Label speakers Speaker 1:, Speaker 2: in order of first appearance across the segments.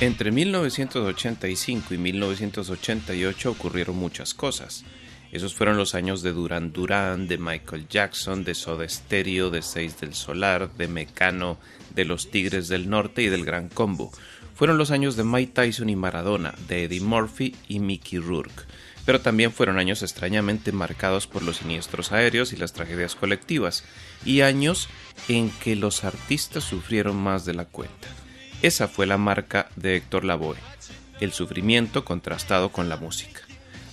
Speaker 1: Entre 1985 y 1988 ocurrieron muchas cosas. Esos fueron los años de Duran Duran, de Michael Jackson, de Soda Stereo, de Seis del Solar, de Mecano, de los Tigres del Norte y del Gran Combo. Fueron los años de Mike Tyson y Maradona, de Eddie Murphy y Mickey Rourke. Pero también fueron años extrañamente marcados por los siniestros aéreos y las tragedias colectivas, y años en que los artistas sufrieron más de la cuenta. Esa fue la marca de Héctor Lavoe, el sufrimiento contrastado con la música.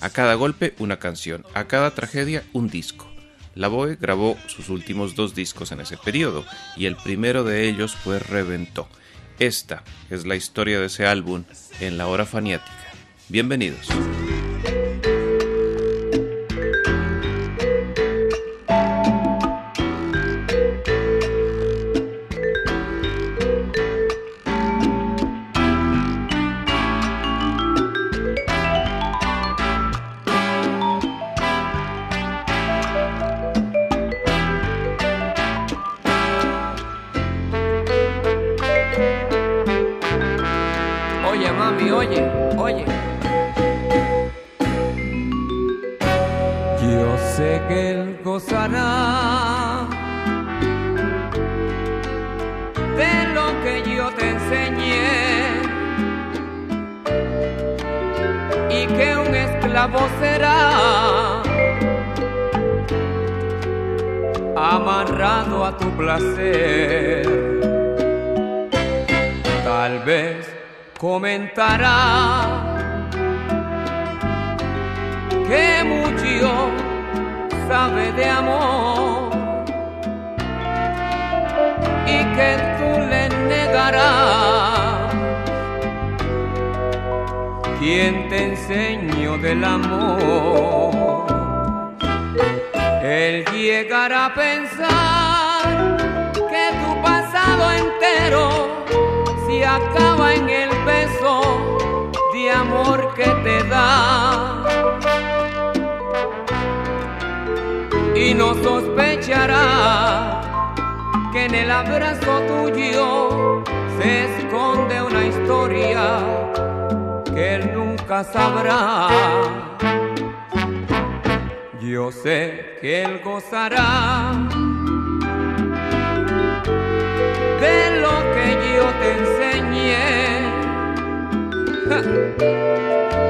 Speaker 1: A cada golpe una canción, a cada tragedia un disco. Lavoe grabó sus últimos dos discos en ese periodo y el primero de ellos fue Reventó. Esta es la historia de ese álbum en la hora faniática. Bienvenidos.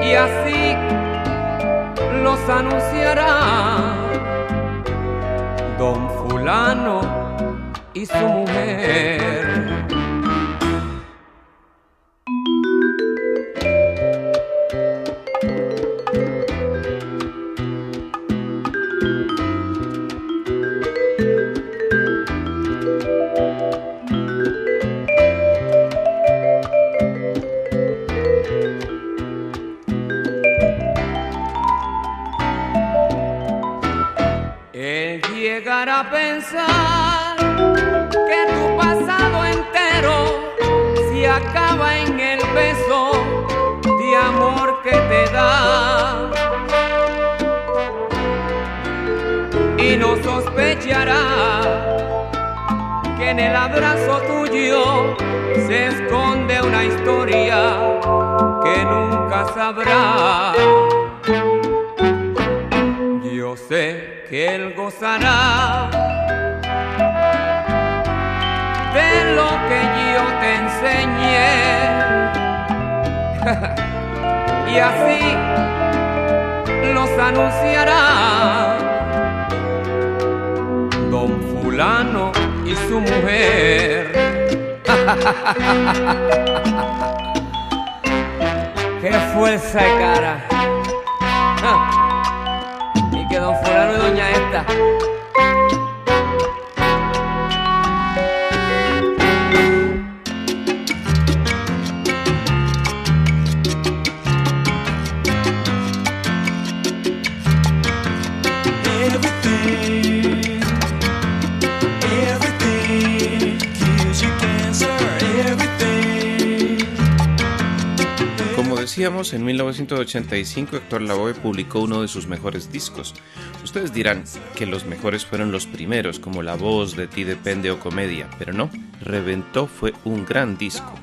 Speaker 2: Y así los anunciará don fulano y su mujer.
Speaker 3: ¡Qué fuerza de cara!
Speaker 1: En 1985 Héctor Lavoe publicó uno de sus mejores discos. Ustedes dirán que los mejores fueron los primeros, como La Voz, De Ti Depende o Comedia, pero no, Reventó fue un gran disco.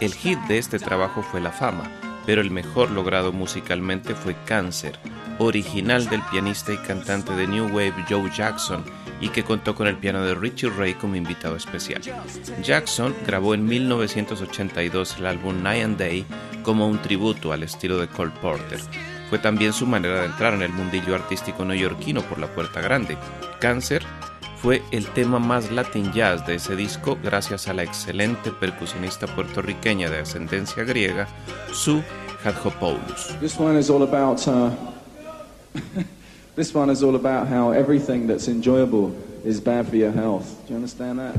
Speaker 1: El hit de este trabajo fue La Fama, pero el mejor logrado musicalmente fue Cáncer, original del pianista y cantante de New Wave Joe Jackson, y que contó con el piano de Richie Ray como invitado especial. Jackson grabó en 1982 el álbum Night and Day como un tributo al estilo de Cole Porter. Fue también su manera de entrar en el mundillo artístico neoyorquino por la puerta grande. Cáncer fue el tema más latin jazz de ese disco gracias a la excelente percusionista puertorriqueña de ascendencia griega, Sue Hadjopoulos.
Speaker 2: This one is all about uh, This one is all about how everything that's enjoyable is bad for your health. Do you understand that?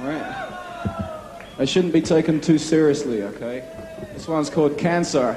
Speaker 2: Right? It shouldn't be taken too seriously, okay? This one's called Cancer.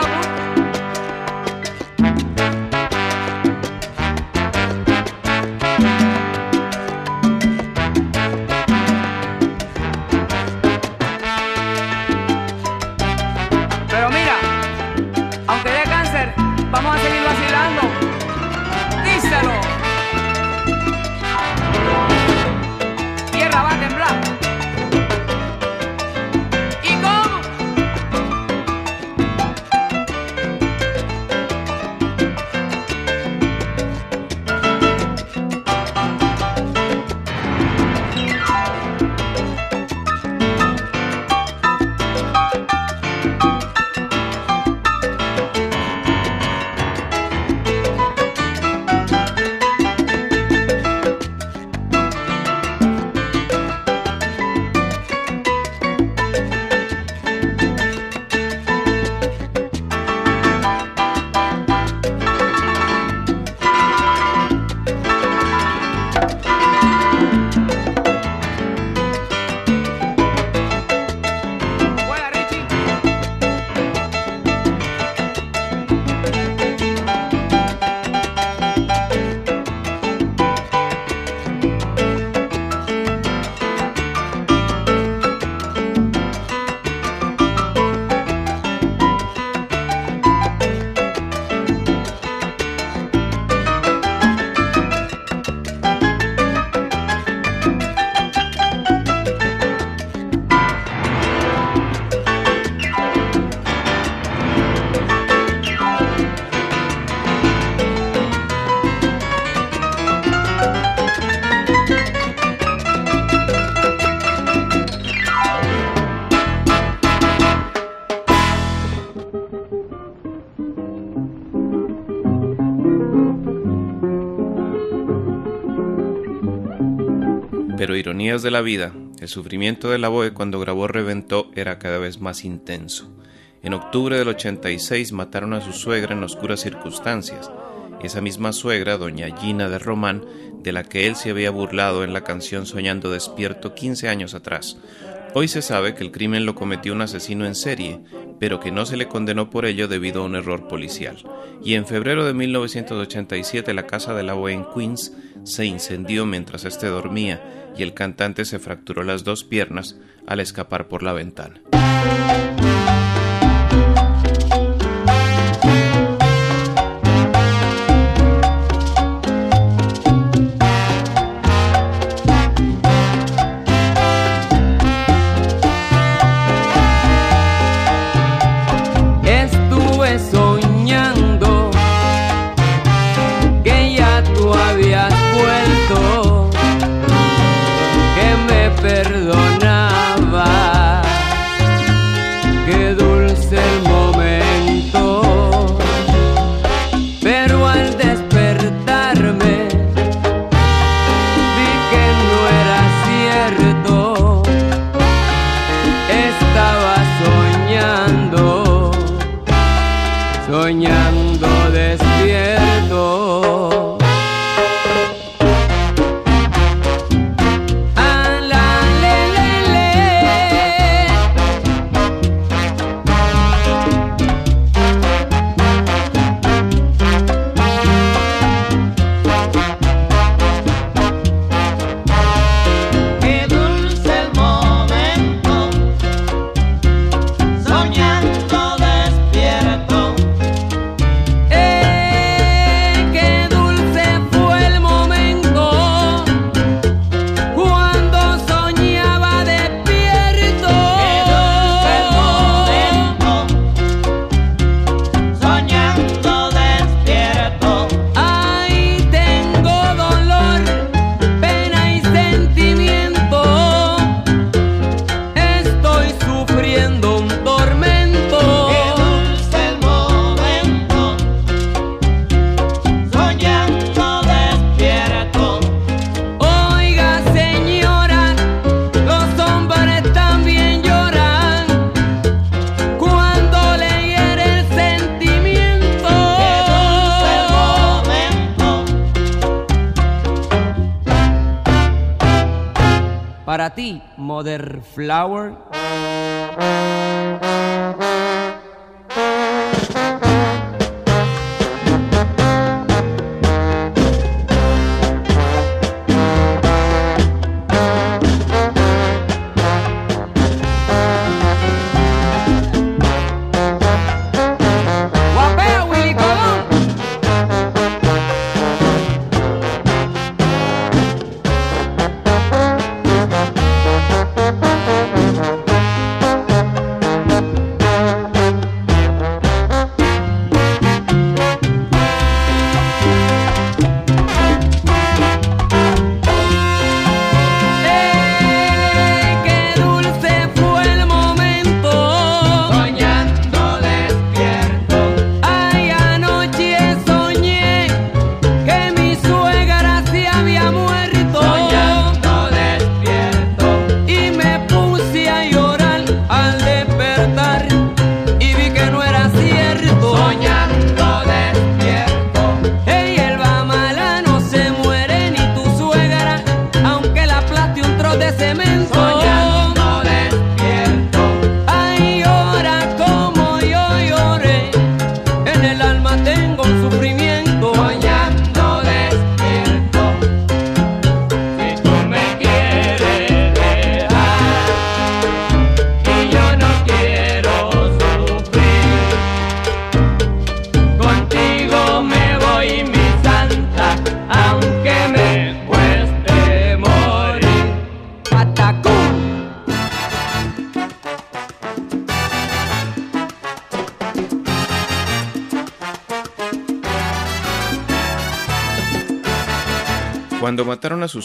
Speaker 2: sufrimiento de la Boe cuando grabó Reventó era cada vez más intenso. En octubre del 86 mataron a su suegra en oscuras circunstancias. Esa misma suegra, doña Gina de Román, de la que él se había burlado en la canción Soñando despierto 15 años atrás. Hoy se sabe que el crimen lo cometió un asesino en serie, pero que no se le condenó por ello debido a un error policial. Y en febrero de 1987 la casa de la en Queens se incendió mientras éste dormía y el cantante se fracturó las dos piernas al escapar por la ventana.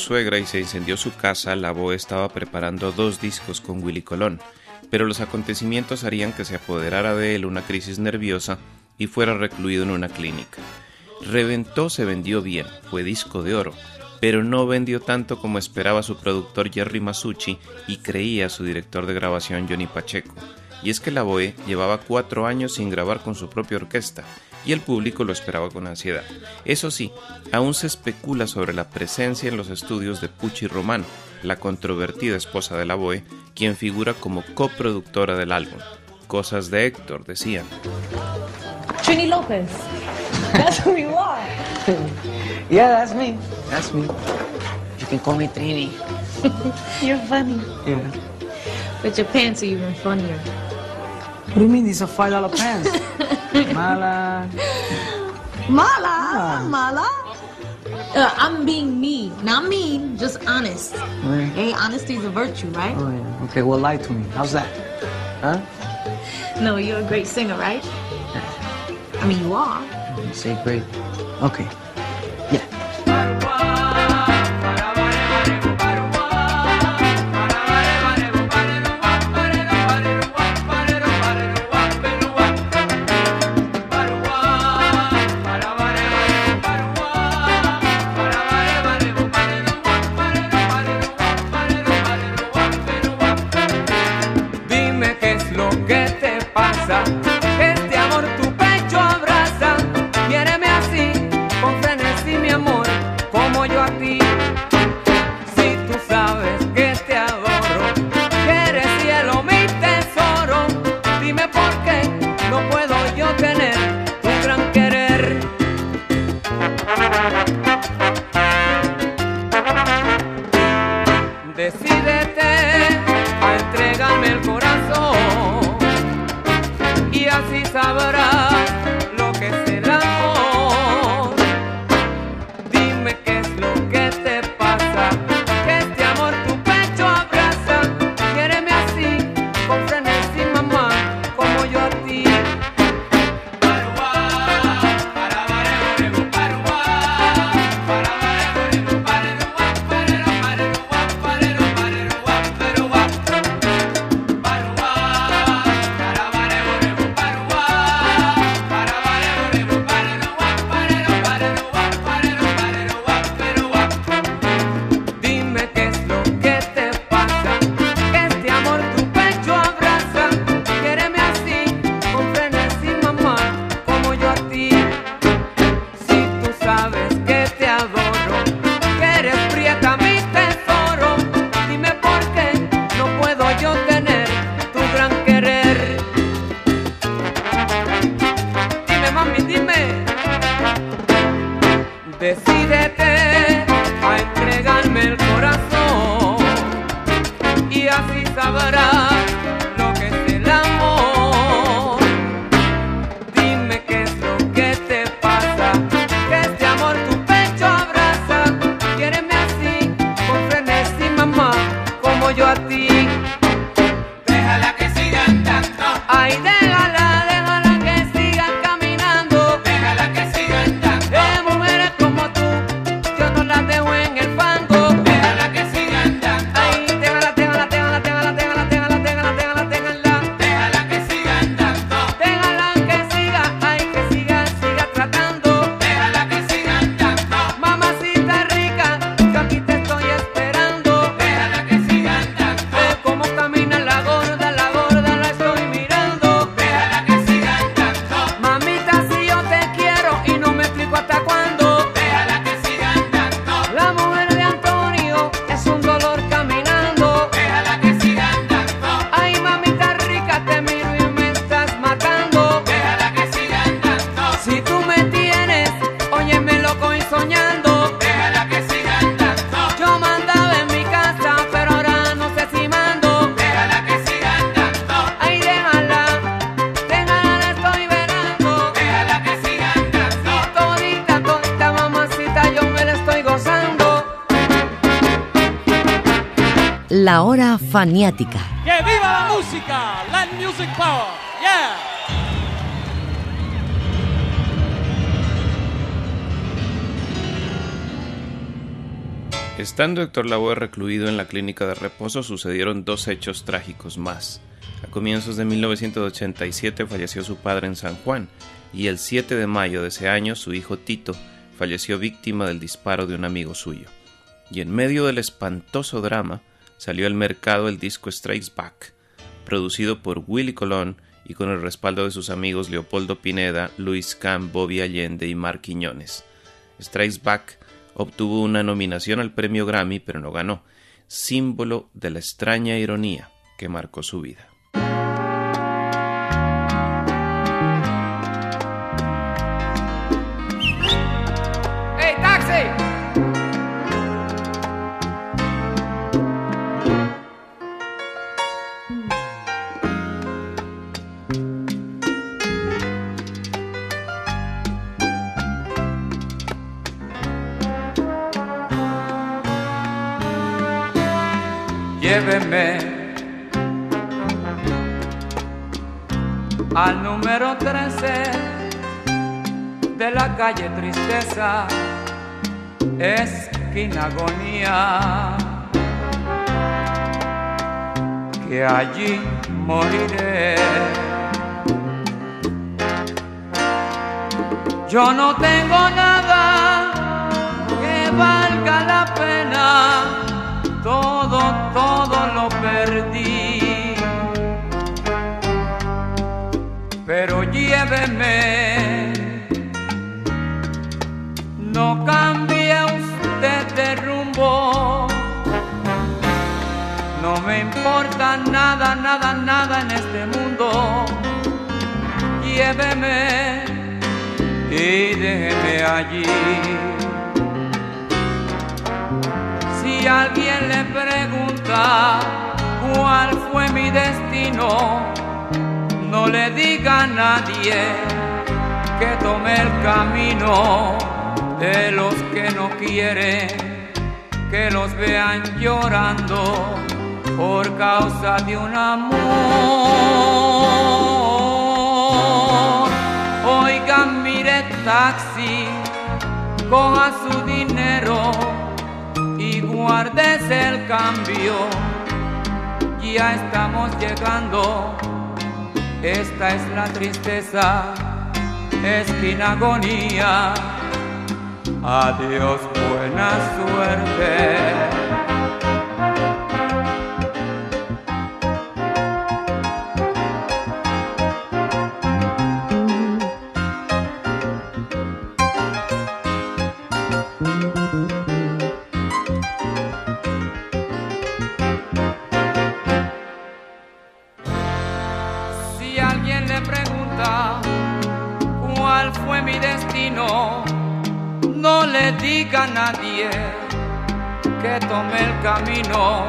Speaker 2: Suegra y se incendió su casa, la Boe estaba preparando dos discos con Willy Colón, pero los acontecimientos harían que se apoderara de él una crisis nerviosa y fuera recluido en una clínica.
Speaker 1: Reventó se vendió bien, fue disco de oro, pero no vendió tanto como esperaba su productor Jerry Masucci y creía su director de grabación Johnny Pacheco. Y es que la Boe llevaba cuatro años sin grabar con su propia orquesta, y el público lo esperaba con ansiedad. Eso sí, aún se especula sobre la presencia en los estudios de Pucci Román, la controvertida esposa de la Boe, quien figura como coproductora del álbum. Cosas de Héctor, decían.
Speaker 4: Trini Lopez. That's who you are.
Speaker 2: yeah, that's me. That's me. You can call me Trini.
Speaker 4: You're funny.
Speaker 2: Yeah.
Speaker 4: But your pants are even funnier.
Speaker 2: What do you mean these are five dollar pants? Mala.
Speaker 4: Mala, mala. Uh, I'm being me, not mean, just honest.
Speaker 2: Right.
Speaker 4: Hey, honesty is a virtue, right?
Speaker 2: Oh yeah. Okay, well lie to me. How's that? Huh?
Speaker 4: No, you're a great singer, right? I mean, you are.
Speaker 2: You say great. Okay. Yeah.
Speaker 5: Faniática.
Speaker 6: ¡Que viva la música! Land Music Power. Yeah.
Speaker 1: Estando Héctor Lavoe recluido en la clínica de reposo sucedieron dos hechos trágicos más. A comienzos de 1987 falleció su padre en San Juan y el 7 de mayo de ese año su hijo Tito falleció víctima del disparo de un amigo suyo. Y en medio del espantoso drama salió al mercado el disco Strikes Back, producido por Willy Colón y con el respaldo de sus amigos Leopoldo Pineda, Luis Cam, Bobby Allende y Mark Quiñones. Strikes Back obtuvo una nominación al premio Grammy, pero no ganó, símbolo de la extraña ironía que marcó su vida.
Speaker 2: Al número 13 de la calle Tristeza, esquina agonía, que allí moriré. Yo no tengo nada que valga la pena no cambie usted de rumbo. No me importa nada, nada, nada en este mundo. Lléveme y déjeme allí. si alguien le pregunta cuál fue mi destino, no le diga a nadie que tome el camino de los que no quieren que los vean llorando por causa de un amor. Oigan, mire taxi, coja su dinero guardes el cambio, ya estamos llegando, esta es la tristeza, esquina agonía, adiós buena suerte. Nadie que tome el camino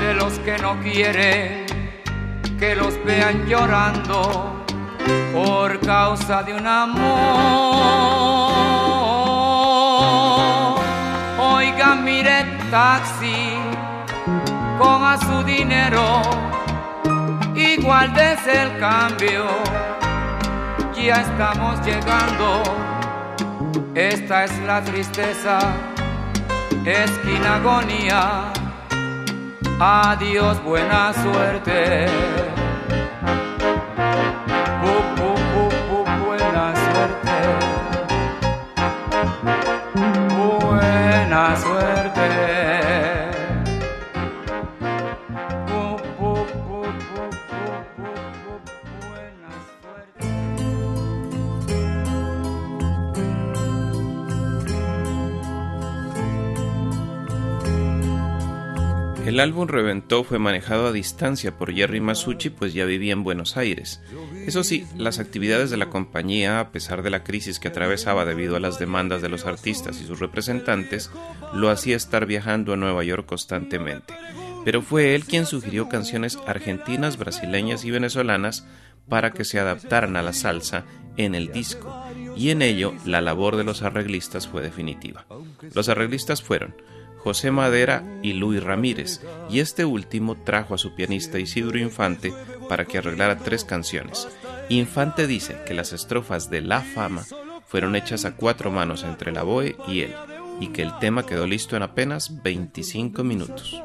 Speaker 2: de los que no quieren que los vean llorando por causa de un amor. Oiga, mire taxi, coja su dinero, igual desde el cambio, ya estamos llegando esta es la tristeza, esquina agonía. Adiós, buena suerte.
Speaker 1: El álbum Reventó fue manejado a distancia por Jerry Masucci, pues ya vivía en Buenos Aires. Eso sí, las actividades de la compañía, a pesar de la crisis que atravesaba debido a las demandas de los artistas y sus representantes, lo hacía estar viajando a Nueva York constantemente. Pero fue él quien sugirió canciones argentinas, brasileñas y venezolanas para que se adaptaran a la salsa en el disco, y en ello la labor de los arreglistas fue definitiva. Los arreglistas fueron José Madera y Luis Ramírez, y este último trajo a su pianista Isidro Infante para que arreglara tres canciones. Infante dice que las estrofas de La Fama fueron hechas a cuatro manos entre la Boe y él, y que el tema quedó listo en apenas 25 minutos.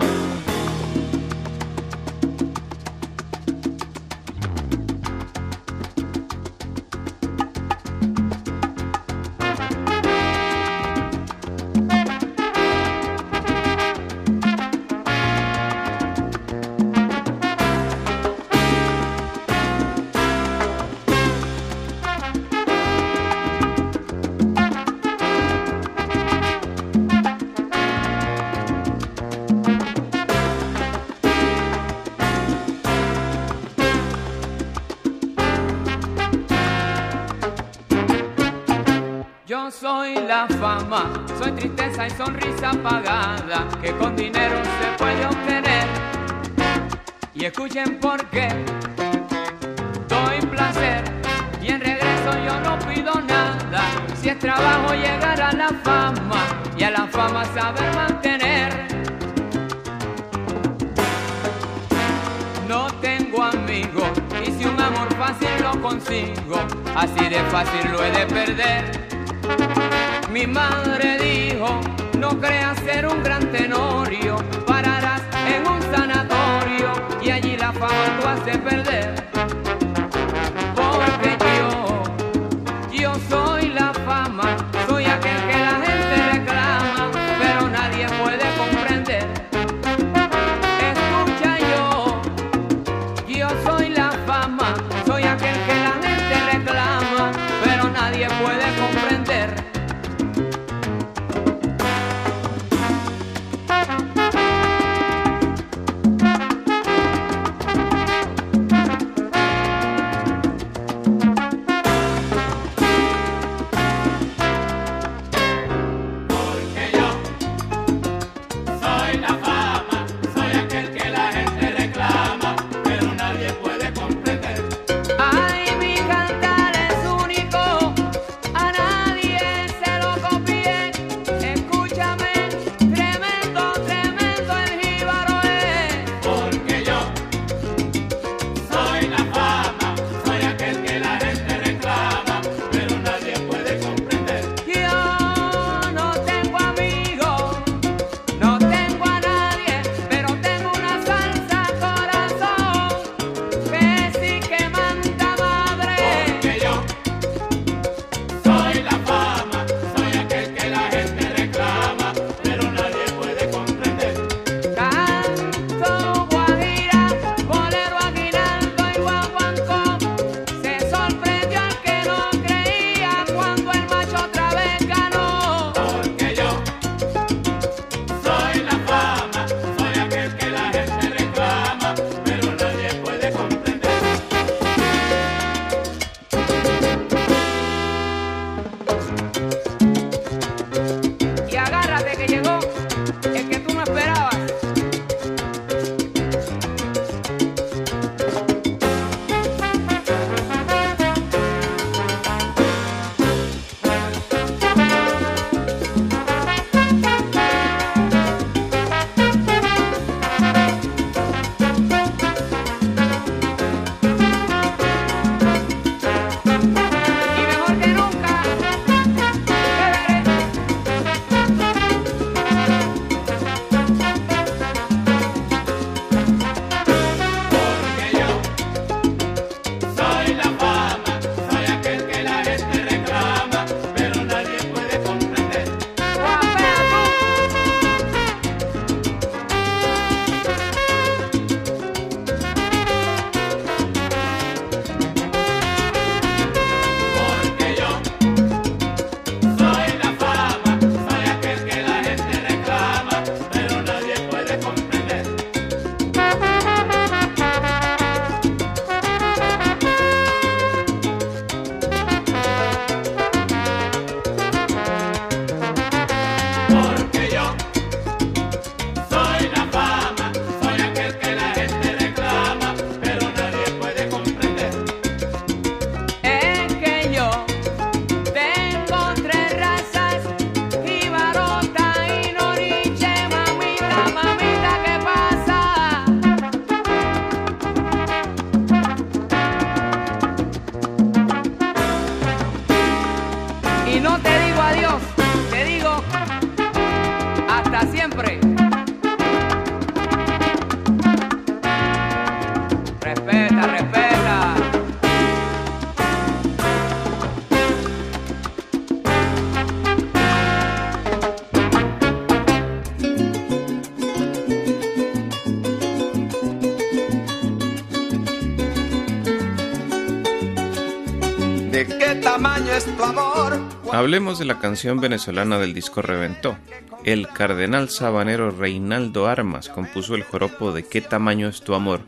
Speaker 1: Hablemos de la canción venezolana del disco Reventó. El cardenal sabanero Reinaldo Armas compuso el joropo de ¿Qué tamaño es tu amor?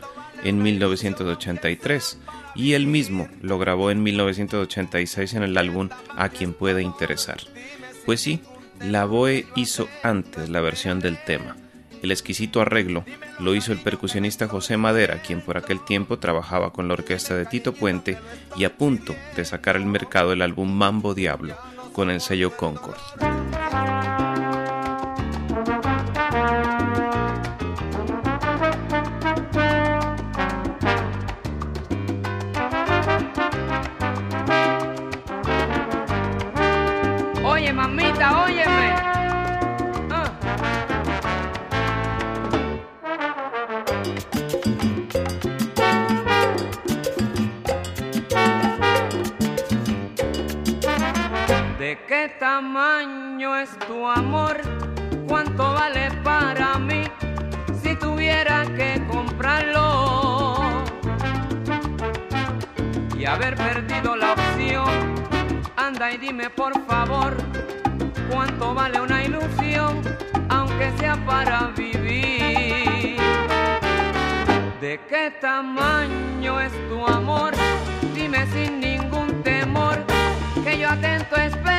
Speaker 1: en 1983 y él mismo lo grabó en 1986 en el álbum A quien pueda interesar. Pues sí, la Boe hizo antes la versión del tema. El exquisito arreglo lo hizo el percusionista José Madera, quien por aquel tiempo trabajaba con la orquesta de Tito Puente y a punto de sacar al mercado el álbum Mambo Diablo con el sello Concord.
Speaker 2: Tamaño es tu amor? ¿Cuánto vale para mí si tuviera que comprarlo? Y haber perdido la opción, anda y dime por favor, ¿cuánto vale una ilusión, aunque sea para vivir? ¿De qué tamaño es tu amor? Dime sin ningún temor, que yo atento esperaré.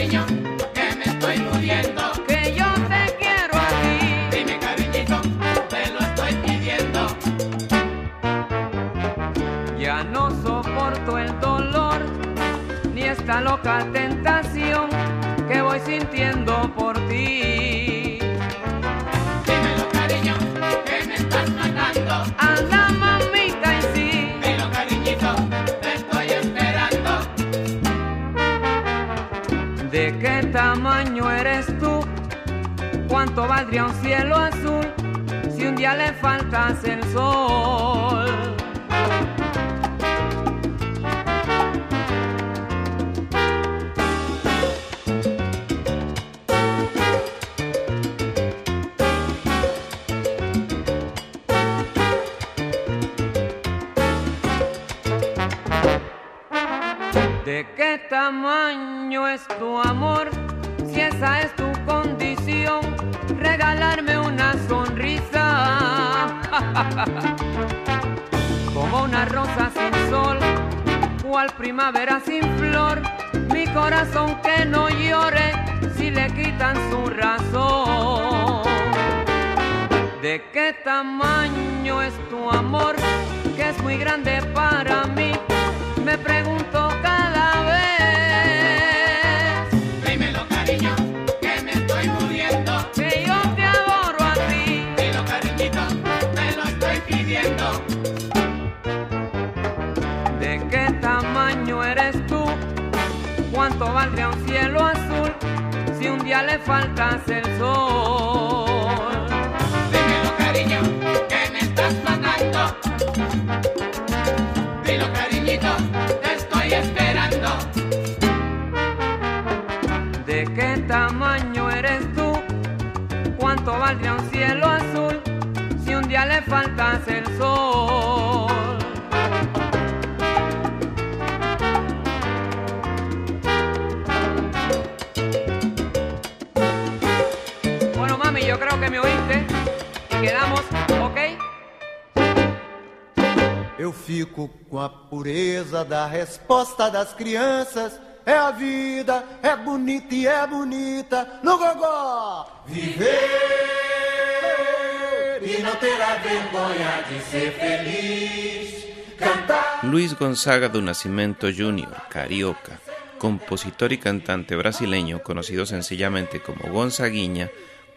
Speaker 7: Cariño, que me estoy muriendo.
Speaker 2: Que yo te quiero a ti.
Speaker 7: Dime, cariñito, te lo estoy pidiendo.
Speaker 2: Ya no soporto el dolor ni esta loca tentación que voy sintiendo por ti.
Speaker 7: Dímelo, cariño, que me estás matando.
Speaker 2: Anda, tamaño eres tú? ¿Cuánto valdría un cielo azul si un día le faltas el sol? Primavera sin flor, mi corazón que no llore si le quitan su razón. ¿De qué tamaño es tu amor? Que es muy grande para mí. Me pregunto cada vez ¿Cuánto valdría un cielo azul si un día le faltas el sol?
Speaker 7: Dímelo, cariño, que me estás matando. Dilo, cariñito, te estoy esperando.
Speaker 2: ¿De qué tamaño eres tú? ¿Cuánto valdría un cielo azul si un día le faltas el sol? Yo creo que me oíste y quedamos, ¿ok?
Speaker 8: Eu fico com a pureza da resposta das crianças. É a vida, é bonita e é bonita. No gogó! Viver e não ter a vergonha de ser feliz. Cantar.
Speaker 1: Luis Gonzaga do Nascimento Jr., carioca, compositor y cantante brasileño conocido sencillamente como Gonzaguinha,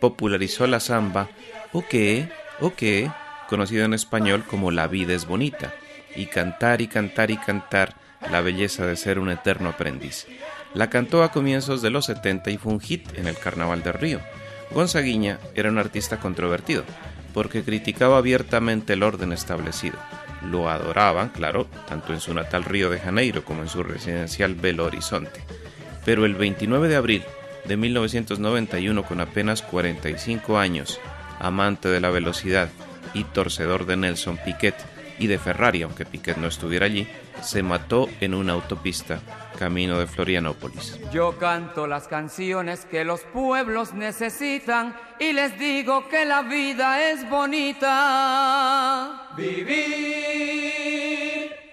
Speaker 1: popularizó la samba o que, o que, conocido en español como La vida es bonita, y cantar y cantar y cantar la belleza de ser un eterno aprendiz. La cantó a comienzos de los 70 y fue un hit en el Carnaval de Río. Gonzaguinha era un artista controvertido, porque criticaba abiertamente el orden establecido. Lo adoraban, claro, tanto en su natal Río de Janeiro como en su residencial Belo Horizonte. Pero el 29 de abril de 1991, con apenas 45 años, amante de la velocidad y torcedor de Nelson Piquet, y de Ferrari, aunque Piquet no estuviera allí, se mató en una autopista camino de Florianópolis.
Speaker 2: Yo canto las canciones que los pueblos necesitan y les digo que la vida es bonita.
Speaker 7: Vivir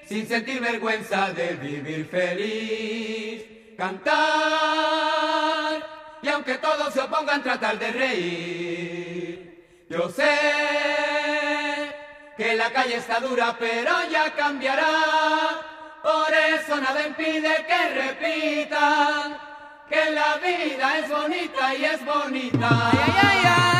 Speaker 7: sin sentir vergüenza de vivir feliz. Cantar y aunque todos se opongan tratar de reír. Yo sé que la calle está dura pero ya cambiará. Por eso nada impide que repitan que la vida es bonita y es bonita.
Speaker 2: Ay, ay, ay.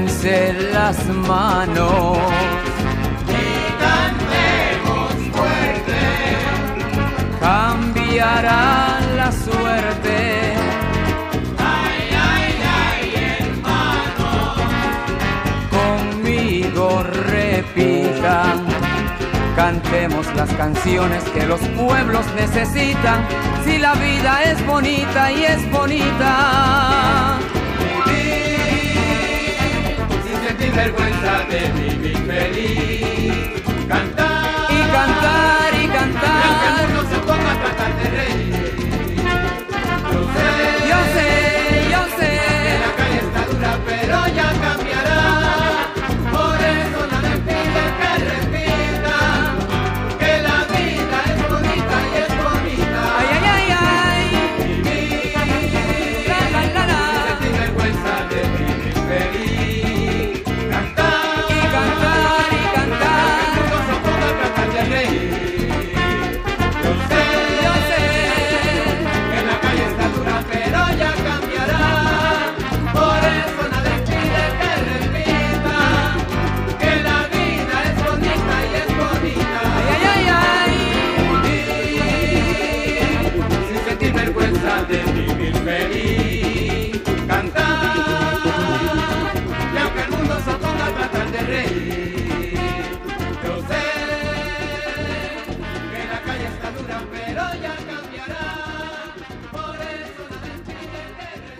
Speaker 2: Tómense las manos.
Speaker 7: Y cantemos fuerte.
Speaker 2: cambiará la suerte.
Speaker 7: Ay, ay, ay, hermano.
Speaker 2: Conmigo repitan, cantemos las canciones que los pueblos necesitan. Si la vida es bonita y es bonita.
Speaker 7: Sin sentir vergüenza de vivir feliz. Cantar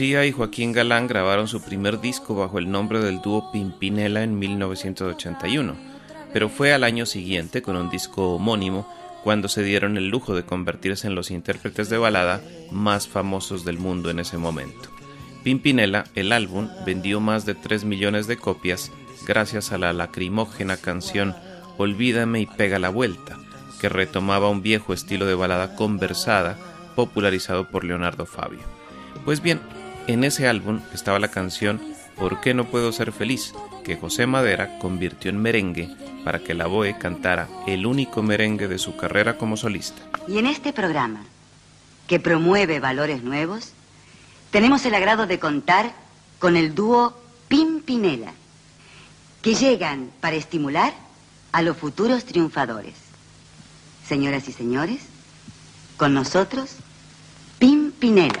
Speaker 1: Lucía y Joaquín Galán grabaron su primer disco bajo el nombre del dúo Pimpinela en 1981, pero fue al año siguiente, con un disco homónimo, cuando se dieron el lujo de convertirse en los intérpretes de balada más famosos del mundo en ese momento. Pimpinela, el álbum, vendió más de 3 millones de copias gracias a la lacrimógena canción Olvídame y pega la vuelta, que retomaba un viejo estilo de balada conversada popularizado por Leonardo Fabio. Pues bien, en ese álbum estaba la canción ¿Por qué no puedo ser feliz? que José Madera convirtió en merengue para que la BOE cantara el único merengue de su carrera como solista.
Speaker 9: Y en este programa, que promueve valores nuevos, tenemos el agrado de contar con el dúo Pimpinela, que llegan para estimular a los futuros triunfadores. Señoras y señores, con nosotros, Pimpinela.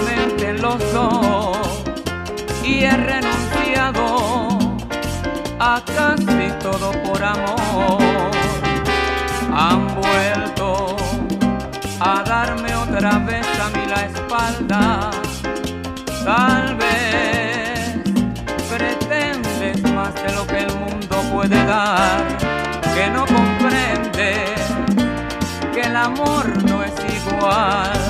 Speaker 2: Solamente en los dos y he renunciado a casi todo por amor. Han vuelto a darme otra vez a mí la espalda. Tal vez pretendes más de lo que el mundo puede dar, que no comprendes que el amor no es igual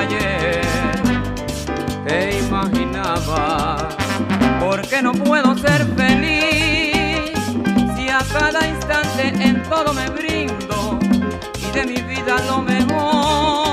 Speaker 2: ayer te imaginabas. Porque no puedo ser feliz si a cada instante en todo me brindo y de mi vida lo mejor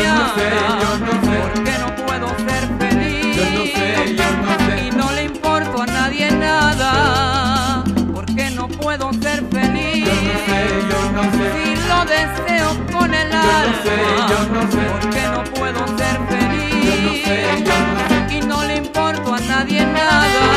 Speaker 2: el mañana. Porque no puedo ser feliz. Yo no sé, yo no sé. Y no le importo a nadie nada. Porque no puedo ser feliz. Yo no sé, yo no sé. Si lo deseo con el alma. yo no sé. Porque no puedo ser feliz. Yo no sé, yo no sé. Y no le importo a nadie nada.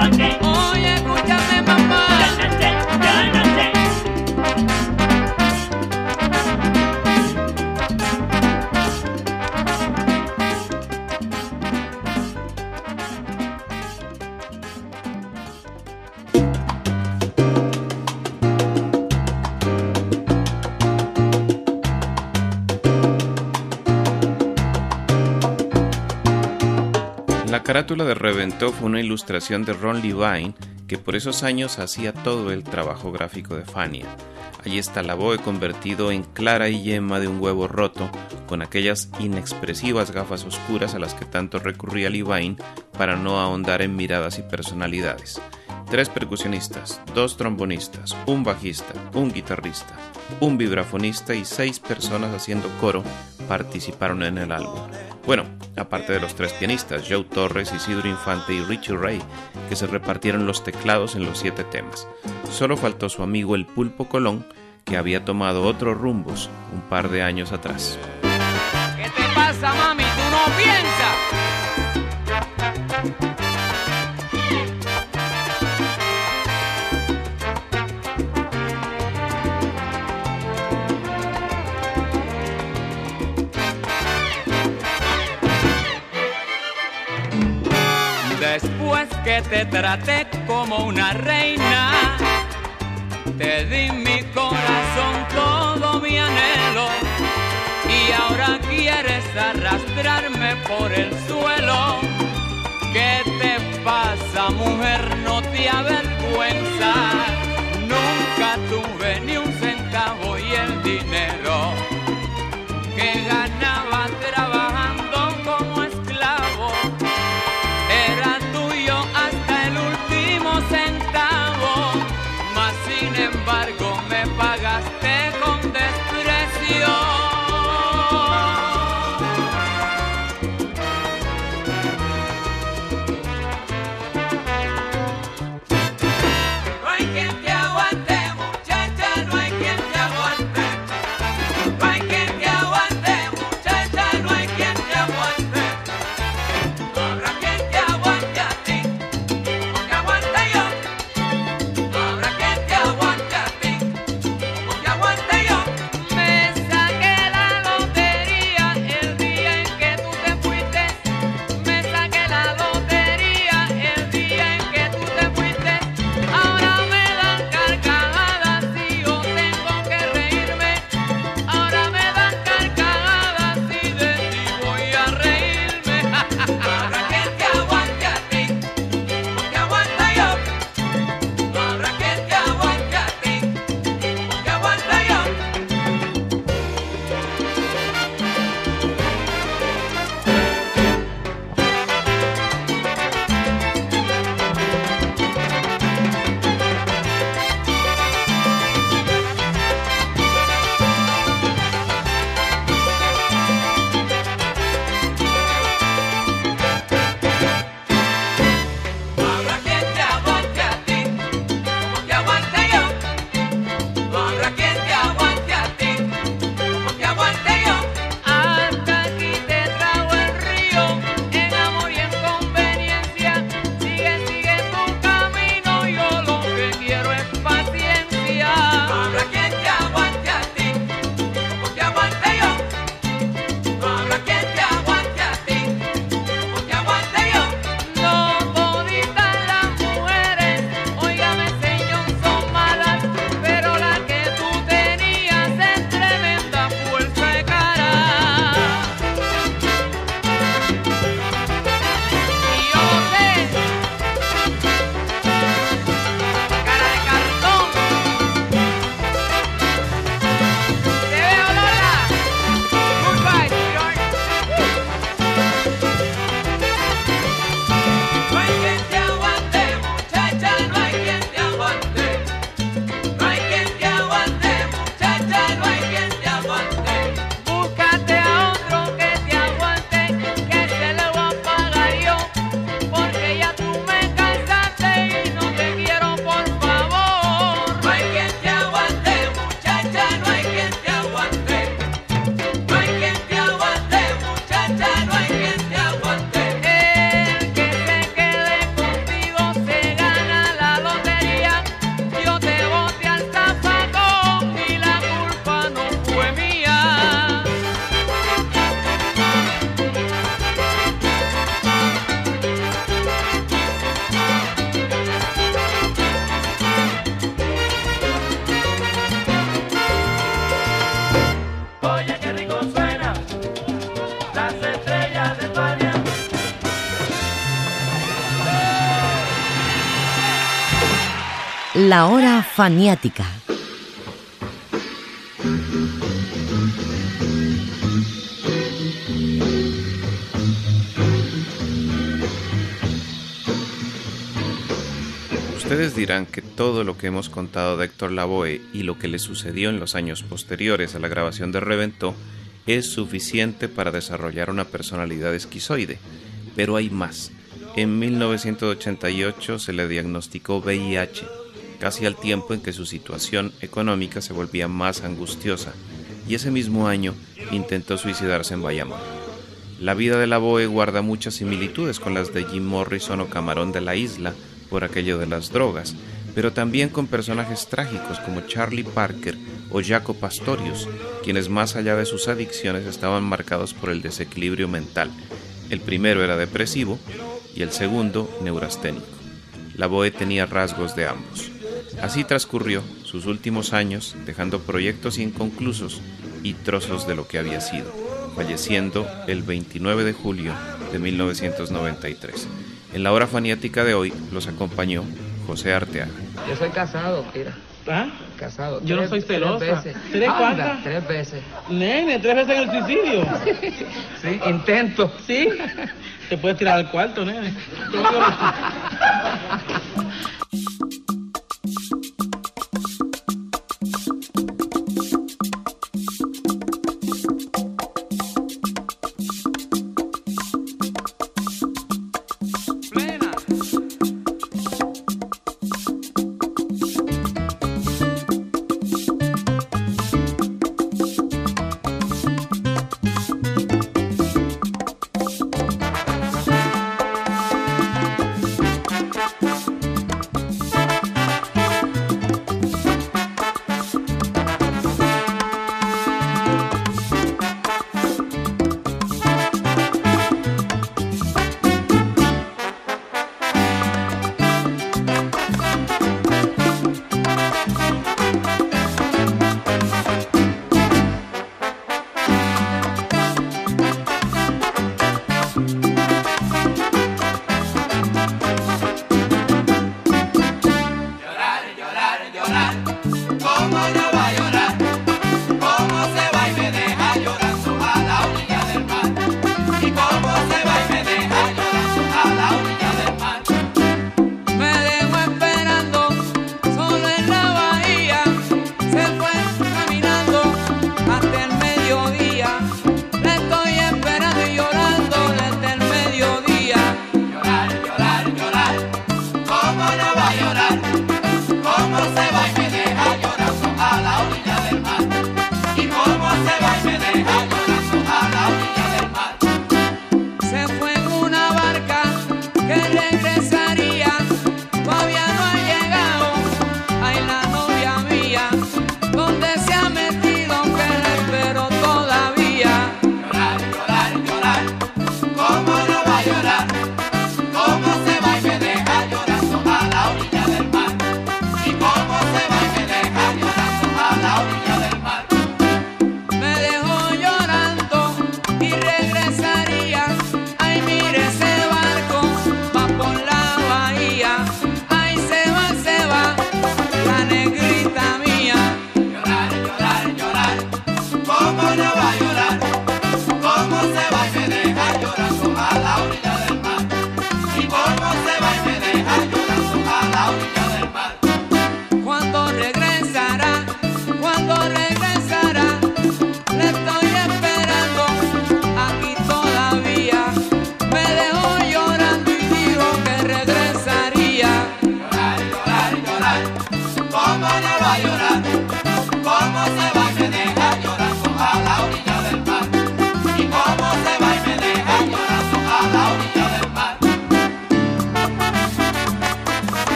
Speaker 2: Oye, escúchame, mamá.
Speaker 1: Carátula de Reventó fue una ilustración de Ron Levine, que por esos años hacía todo el trabajo gráfico de Fania. Allí está la Boe convertido en clara y yema de un huevo roto, con aquellas inexpresivas gafas oscuras a las que tanto recurría Levine para no ahondar en miradas y personalidades. Tres percusionistas, dos trombonistas, un bajista, un guitarrista, un vibrafonista y seis personas haciendo coro participaron en el álbum. Bueno, aparte de los tres pianistas, Joe Torres, Isidro Infante y Richie Ray, que se repartieron los teclados en los siete temas. Solo faltó su amigo el Pulpo Colón, que había tomado otros rumbos un par de años atrás.
Speaker 2: ¿Qué te pasa, mami? ¿Tú no piensas? Que te traté como una reina, te di mi corazón, todo mi anhelo, y ahora quieres arrastrarme por el suelo. ¿Qué te pasa, mujer? No te avergüenza. Nunca tuve ni un centavo y el dinero que ganaba
Speaker 5: faniática.
Speaker 1: Ustedes dirán que todo lo que hemos contado de Héctor Lavoe y lo que le sucedió en los años posteriores a la grabación de Reventó es suficiente para desarrollar una personalidad esquizoide, pero hay más. En 1988 se le diagnosticó VIH, casi al tiempo en que su situación económica se volvía más angustiosa, y ese mismo año intentó suicidarse en Bayamón. La vida de Lavoe guarda muchas similitudes con las de Jim Morrison o Camarón de la Isla, por aquello de las drogas, pero también con personajes trágicos como Charlie Parker o Jaco Pastorius, quienes más allá de sus adicciones estaban marcados por el desequilibrio mental. El primero era depresivo y el segundo neurasténico. La Boe tenía rasgos de ambos. Así transcurrió sus últimos años dejando proyectos inconclusos y trozos de lo que había sido, falleciendo el 29 de julio de 1993. En la hora faniática de hoy los acompañó José Arteaga.
Speaker 10: Yo soy casado, mira.
Speaker 11: ¿Ah?
Speaker 10: Casado.
Speaker 11: Yo no soy celosa.
Speaker 10: Tres veces.
Speaker 11: ¿Tres cuántas?
Speaker 10: Tres veces.
Speaker 11: Nene, tres veces en el suicidio.
Speaker 10: Sí, intento.
Speaker 11: ¿Sí? Te puedes tirar al cuarto, nene.